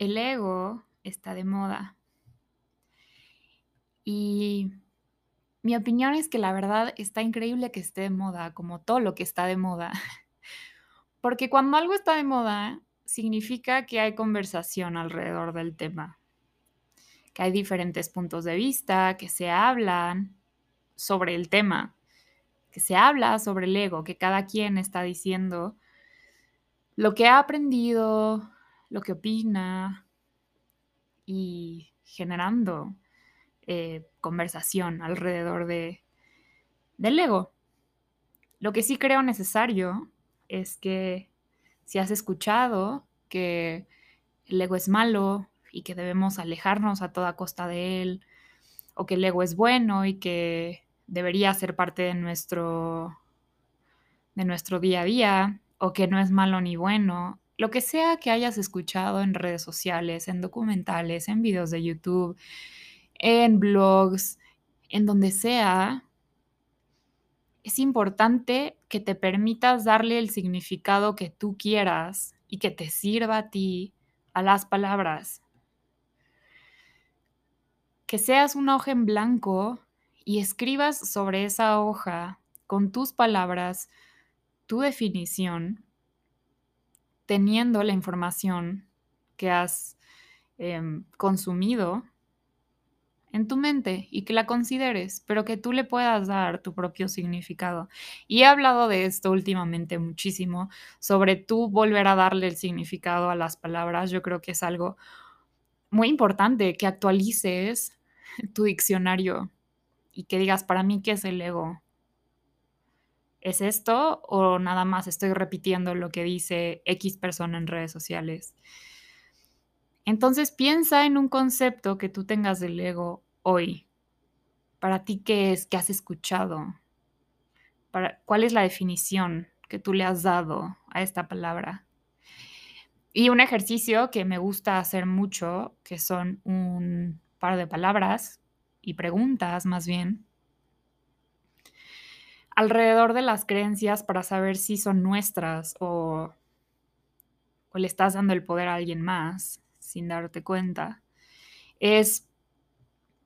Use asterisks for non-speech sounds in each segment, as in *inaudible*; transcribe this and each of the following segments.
el ego está de moda. Y mi opinión es que la verdad está increíble que esté de moda, como todo lo que está de moda. *laughs* Porque cuando algo está de moda, significa que hay conversación alrededor del tema, que hay diferentes puntos de vista, que se hablan sobre el tema, que se habla sobre el ego, que cada quien está diciendo lo que ha aprendido, lo que opina y generando eh, conversación alrededor de, del ego. Lo que sí creo necesario es que si has escuchado que el ego es malo y que debemos alejarnos a toda costa de él, o que el ego es bueno y que debería ser parte de nuestro, de nuestro día a día, o que no es malo ni bueno, lo que sea que hayas escuchado en redes sociales, en documentales, en videos de YouTube, en blogs, en donde sea, es importante que te permitas darle el significado que tú quieras y que te sirva a ti a las palabras. Que seas una hoja en blanco y escribas sobre esa hoja con tus palabras tu definición, teniendo la información que has em, consumido en tu mente y que la consideres, pero que tú le puedas dar tu propio significado. Y he hablado de esto últimamente muchísimo, sobre tú volver a darle el significado a las palabras. Yo creo que es algo muy importante que actualices tu diccionario y que digas, para mí, ¿qué es el ego? ¿Es esto o nada más estoy repitiendo lo que dice X persona en redes sociales? Entonces piensa en un concepto que tú tengas del ego hoy. Para ti, ¿qué es? ¿Qué has escuchado? Para, ¿Cuál es la definición que tú le has dado a esta palabra? Y un ejercicio que me gusta hacer mucho, que son un par de palabras y preguntas más bien, alrededor de las creencias para saber si son nuestras o, le estás dando el poder a alguien más sin darte cuenta, es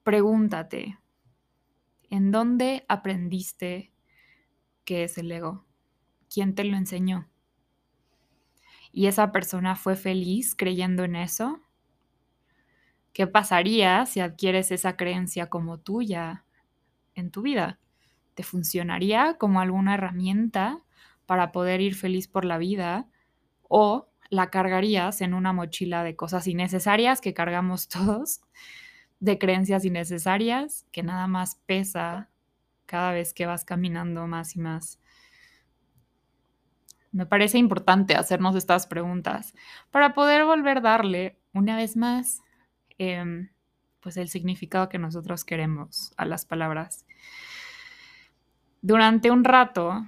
pregúntate, ¿en dónde aprendiste qué es el ego? ¿Quién te lo enseñó? ¿Y esa persona fue feliz creyendo en eso? ¿Qué pasaría si adquieres esa creencia como tuya en tu vida? ¿Te funcionaría como alguna herramienta para poder ir feliz por la vida? ¿O la cargarías en una mochila de cosas innecesarias que cargamos *laughs* todos, de creencias innecesarias que nada más pesa cada vez que vas caminando más y más. Me parece importante hacernos estas preguntas para poder volver a darle una vez más em, pues el significado que nosotros queremos a las palabras. Durante un rato,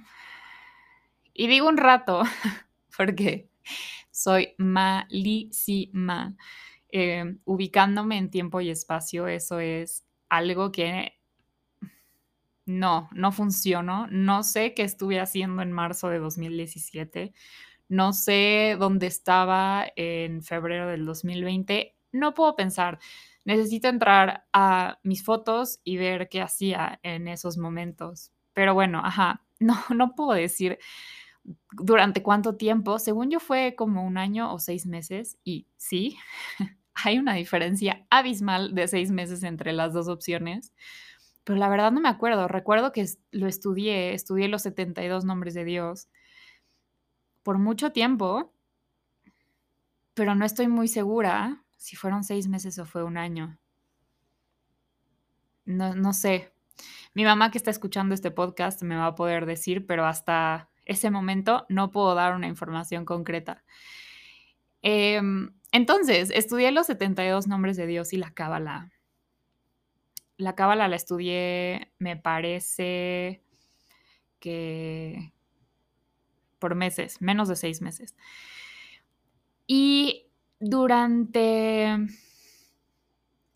y digo un rato *laughs* porque soy malísima. Eh, ubicándome en tiempo y espacio, eso es algo que no, no funcionó. No sé qué estuve haciendo en marzo de 2017. No sé dónde estaba en febrero del 2020. No puedo pensar. Necesito entrar a mis fotos y ver qué hacía en esos momentos. Pero bueno, ajá, *laughs* no, no puedo decir durante cuánto tiempo. Según yo fue como un año o seis meses y sí, *laughs* hay una diferencia abismal de seis meses entre las dos opciones. Pero la verdad no me acuerdo. Recuerdo que lo estudié, estudié los 72 nombres de Dios por mucho tiempo, pero no estoy muy segura si fueron seis meses o fue un año. No, no sé. Mi mamá que está escuchando este podcast me va a poder decir, pero hasta ese momento no puedo dar una información concreta. Em, entonces, estudié los 72 nombres de Dios y la cábala. La cábala la estudié, me parece que por meses, menos de seis meses. Y durante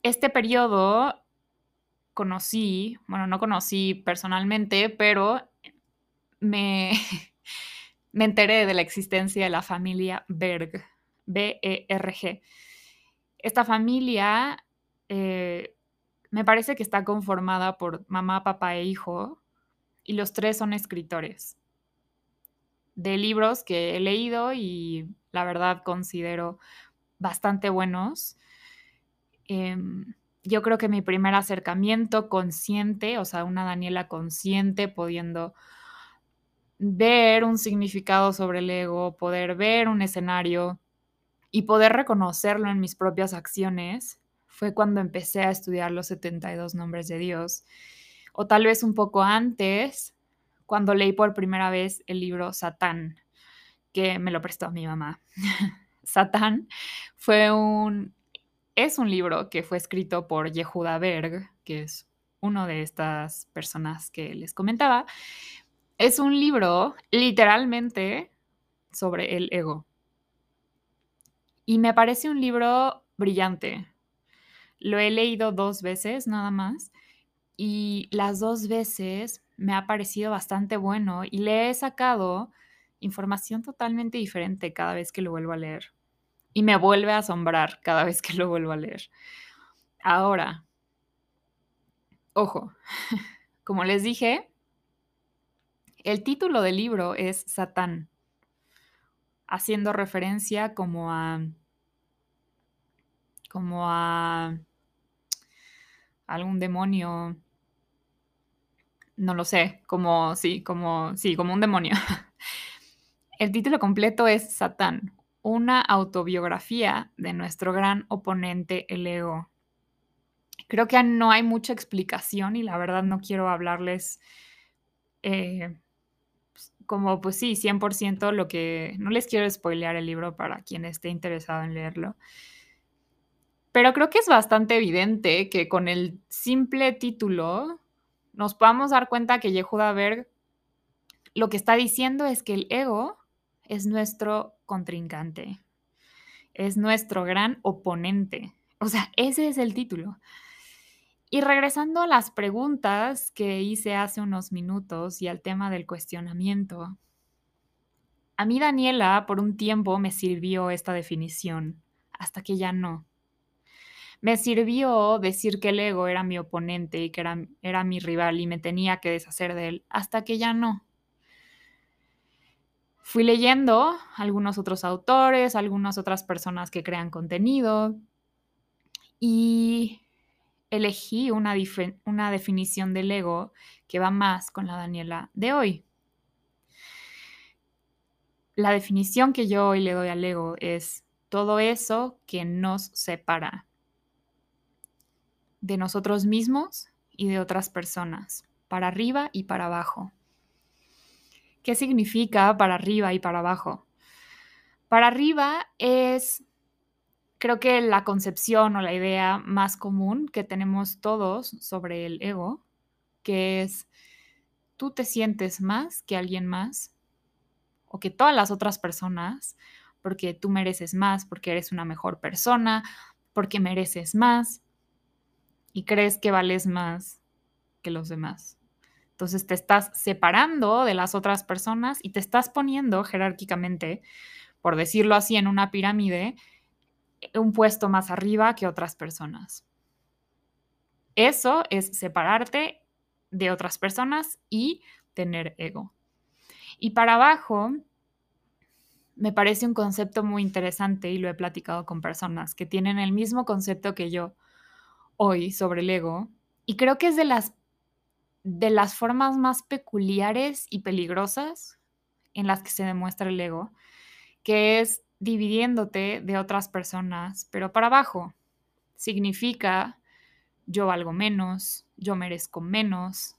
este periodo conocí, bueno, no conocí personalmente, pero me, *laughs* me enteré de la existencia de la familia Berg, B-E-R-G. Esta familia eh, me parece que está conformada por mamá, papá e hijo, y los tres son escritores de libros que he leído y la verdad considero bastante buenos. Em, yo creo que mi primer acercamiento consciente, o sea, una Daniela consciente, pudiendo ver un significado sobre el ego, poder ver un escenario y poder reconocerlo en mis propias acciones, fue cuando empecé a estudiar los 72 nombres de Dios. O tal vez un poco antes, cuando leí por primera vez el libro Satán, que me lo prestó mi mamá. *laughs* Satán fue un es un libro que fue escrito por Yehuda Berg, que es uno de estas personas que les comentaba. Es un libro literalmente sobre el ego. Y me parece un libro brillante. Lo he leído dos veces nada más y las dos veces me ha parecido bastante bueno y le he sacado información totalmente diferente cada vez que lo vuelvo a leer y me vuelve a asombrar cada vez que lo vuelvo a leer. Ahora, ojo, *laughs* como les dije, el título del libro es Satán, haciendo referencia como a como a algún demonio no lo sé, como sí, como sí, como un demonio. *laughs* El título completo es Satán, una autobiografía de nuestro gran oponente, el ego. Creo que no hay mucha explicación y la verdad no quiero hablarles eh, pues, como, pues sí, 100% lo que... No les quiero spoilear el libro para quien esté interesado en leerlo. Pero creo que es bastante evidente que con el simple título nos podamos dar cuenta que Yehuda Berg lo que está diciendo es que el ego es nuestro contrincante, es nuestro gran oponente. O sea, ese es el título. Y regresando a las preguntas que hice hace unos minutos y al tema del cuestionamiento, a mí Daniela por un tiempo me sirvió esta definición, hasta que ya no. Me sirvió decir que el ego era mi oponente y que era, era mi rival y me tenía que deshacer de él, hasta que ya no. Fui leyendo algunos otros autores, algunas otras personas que crean contenido y elegí una, una definición del ego que va más con la Daniela de hoy. La definición que yo hoy le doy al ego es todo eso que nos separa de nosotros mismos y de otras personas, para arriba y para abajo. ¿Qué significa para arriba y para abajo? Para arriba es, creo que la concepción o la idea más común que tenemos todos sobre el ego, que es tú te sientes más que alguien más o que todas las otras personas, porque tú mereces más, porque eres una mejor persona, porque mereces más y crees que vales más que los demás. Entonces te estás separando de las otras personas y te estás poniendo jerárquicamente, por decirlo así, en una pirámide, un puesto más arriba que otras personas. Eso es separarte de otras personas y tener ego. Y para abajo, me parece un concepto muy interesante y lo he platicado con personas que tienen el mismo concepto que yo hoy sobre el ego. Y creo que es de las de las formas más peculiares y peligrosas en las que se demuestra el ego, que es dividiéndote de otras personas, pero para abajo. Significa yo valgo menos, yo merezco menos,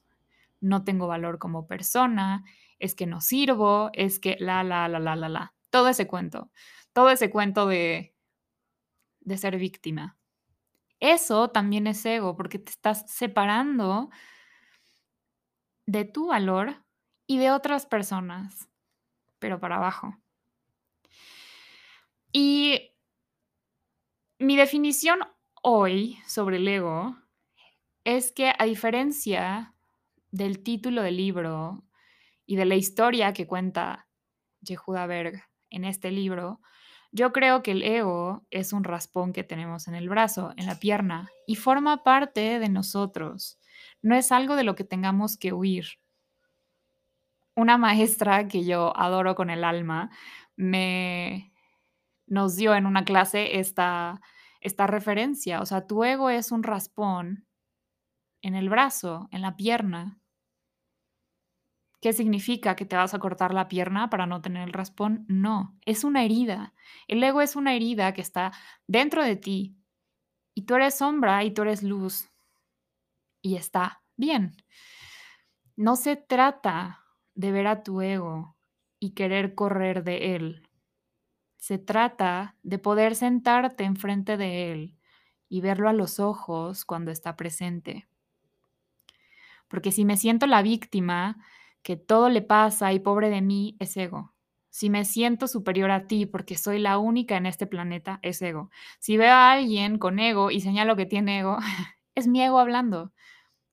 no tengo valor como persona, es que no sirvo, es que la, la, la, la, la, la. Todo ese cuento, todo ese cuento de, de ser víctima. Eso también es ego, porque te estás separando de tu valor y de otras personas, pero para abajo. Y mi definición hoy sobre el ego es que a diferencia del título del libro y de la historia que cuenta Yehuda Berg en este libro, Yo creo que el ego es un raspón que tenemos en el brazo, en la pierna, y forma parte de nosotros. No es algo de lo que tengamos que huir. Una maestra que yo adoro con el alma me nos dio en una clase esta, esta referencia. O sea, tu ego es un raspón en el brazo, en la pierna. ¿Qué significa? ¿Que te vas a cortar la pierna para no tener el raspón? No, es una herida. El ego es una herida que está dentro de ti. Y tú eres sombra y tú eres luz. Y está bien. No se trata de ver a tu ego y querer correr de él. Se trata de poder sentarte enfrente de él y verlo a los ojos cuando está presente. Porque si me siento la víctima, que todo le pasa y pobre de mí, es ego. Si me siento superior a ti porque soy la única en este planeta, es ego. Si veo a alguien con ego y señalo que tiene ego, *laughs* es mi ego hablando.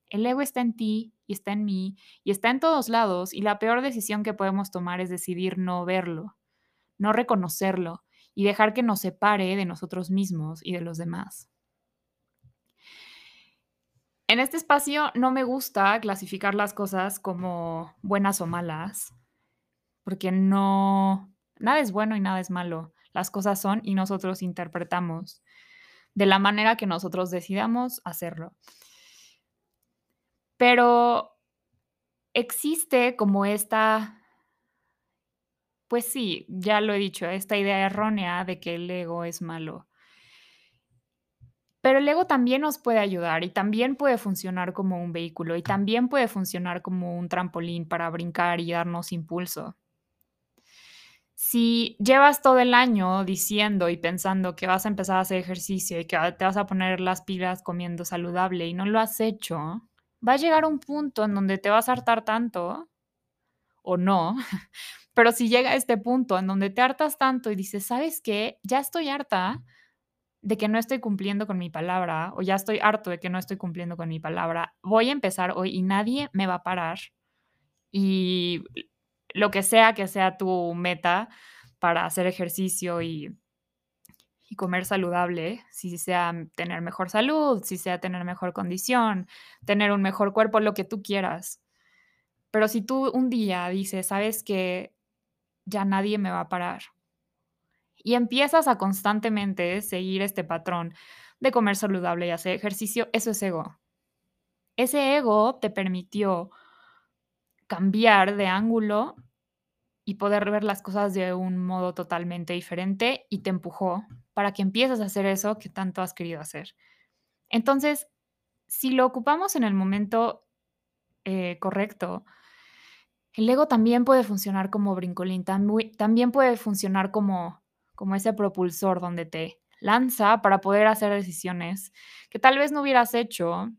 El ego está en ti y está en mí y está en todos lados y la peor decisión que podemos tomar es decidir no verlo, no reconocerlo y dejar que nos separe de nosotros mismos y de los demás. En este espacio no me gusta clasificar las cosas como buenas o malas, porque no, nada es bueno y nada es malo. Las cosas son y nosotros interpretamos de la manera que nosotros decidamos hacerlo. Pero existe como esta, pues sí, ya lo he dicho, esta idea errónea de que el ego es malo. Pero el ego también nos puede ayudar y también puede funcionar como un vehículo y también puede funcionar como un trampolín para brincar y darnos impulso. Si llevas todo el año diciendo y pensando que vas a empezar a hacer ejercicio y que te vas a poner las pilas comiendo saludable y no lo has hecho, va a llegar un punto en donde te vas a hartar tanto o no, *laughs* pero si llega a este punto en donde te hartas tanto y dices, ¿sabes qué? Ya estoy harta, de que no estoy cumpliendo con mi palabra o ya estoy harto de que no estoy cumpliendo con mi palabra, voy a empezar hoy y nadie me va a parar. Y lo que sea que sea tu meta para hacer ejercicio y, y comer saludable, si sea tener mejor salud, si sea tener mejor condición, tener un mejor cuerpo, lo que tú quieras. Pero si tú un día dices, sabes que ya nadie me va a parar, y empiezas a constantemente seguir este patrón de comer saludable y hacer ejercicio, eso es ego. Ese ego te permitió cambiar de ángulo y poder ver las cosas de un modo totalmente diferente y te empujó para que empieces a hacer eso que tanto has querido hacer. Entonces, si lo ocupamos en el momento eh, correcto, el ego también puede funcionar como brincolín, también puede funcionar como como ese propulsor donde te lanza para poder hacer decisiones que tal vez no hubieras hecho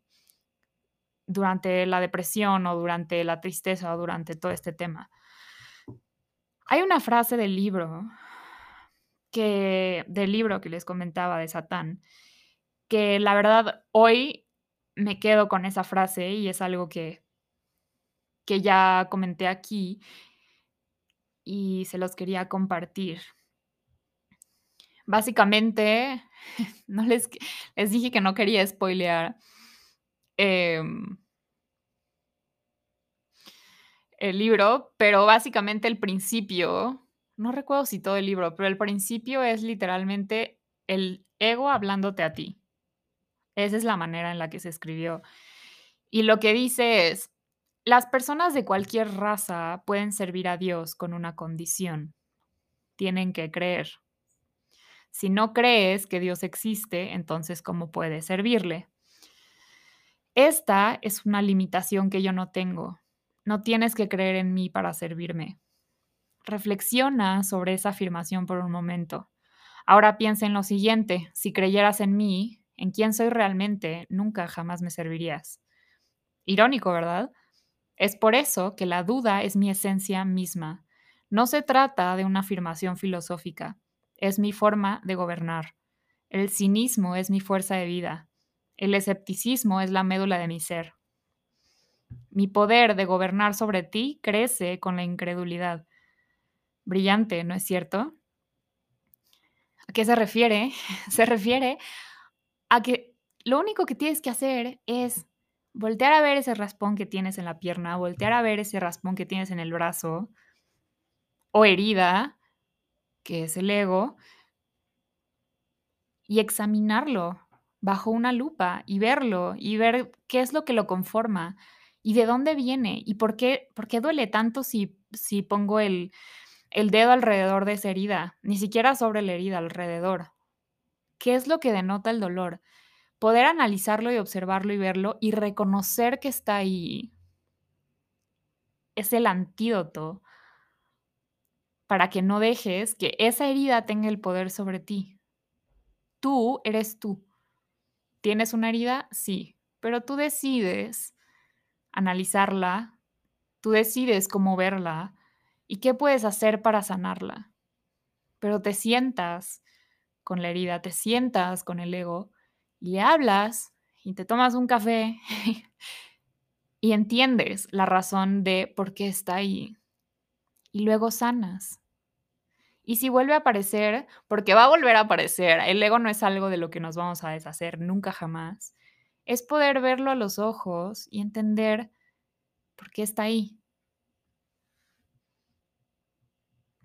durante la depresión o durante la tristeza o durante todo este tema. Hay una frase del libro que del libro que les comentaba de Satán que la verdad hoy me quedo con esa frase y es algo que que ya comenté aquí y se los quería compartir. Básicamente, *laughs* no les, les dije que no quería spoilear em el libro, pero básicamente el principio, no recuerdo si todo el libro, pero el principio es literalmente el ego hablándote a ti. Esa es la manera en la que se escribió. Y lo que dice es, las personas de cualquier raza pueden servir a Dios con una condición. Tienen que creer. Si no crees que Dios existe, entonces ¿cómo puedes servirle? Esta es una limitación que yo no tengo. No tienes que creer en mí para servirme. Reflexiona sobre esa afirmación por un momento. Ahora piensa en lo siguiente, si creyeras en mí, en quién soy realmente, nunca jamás me servirías. Irónico, ¿verdad? Es por eso que la duda es mi esencia misma. No se trata de una afirmación filosófica es mi forma de gobernar. El cinismo es mi fuerza de vida. El escepticismo es la médula de mi ser. Mi poder de gobernar sobre ti crece con la incredulidad. Brillante, ¿no es cierto? ¿A qué se refiere? *laughs* Se refiere a que lo único que tienes que hacer es voltear a ver ese raspón que tienes en la pierna, voltear a ver ese raspón que tienes en el brazo o herida, que es el ego, y examinarlo bajo una lupa y verlo y ver qué es lo que lo conforma y de dónde viene y por qué, por qué duele tanto si, si pongo el, el dedo alrededor de esa herida, ni siquiera sobre la herida, alrededor. ¿Qué es lo que denota el dolor? Poder analizarlo y observarlo y verlo y reconocer que está ahí es el antídoto para que no dejes que esa herida tenga el poder sobre ti. Tú eres tú. ¿Tienes una herida? Sí, pero tú decides analizarla, tú decides cómo verla y qué puedes hacer para sanarla. Pero te sientas con la herida, te sientas con el ego y le hablas y te tomas un café *laughs* y entiendes la razón de por qué está ahí. Y luego sanas. Y si vuelve a aparecer, porque va a volver a aparecer, el ego no es algo de lo que nos vamos a deshacer nunca jamás, es poder verlo a los ojos y entender por qué está ahí.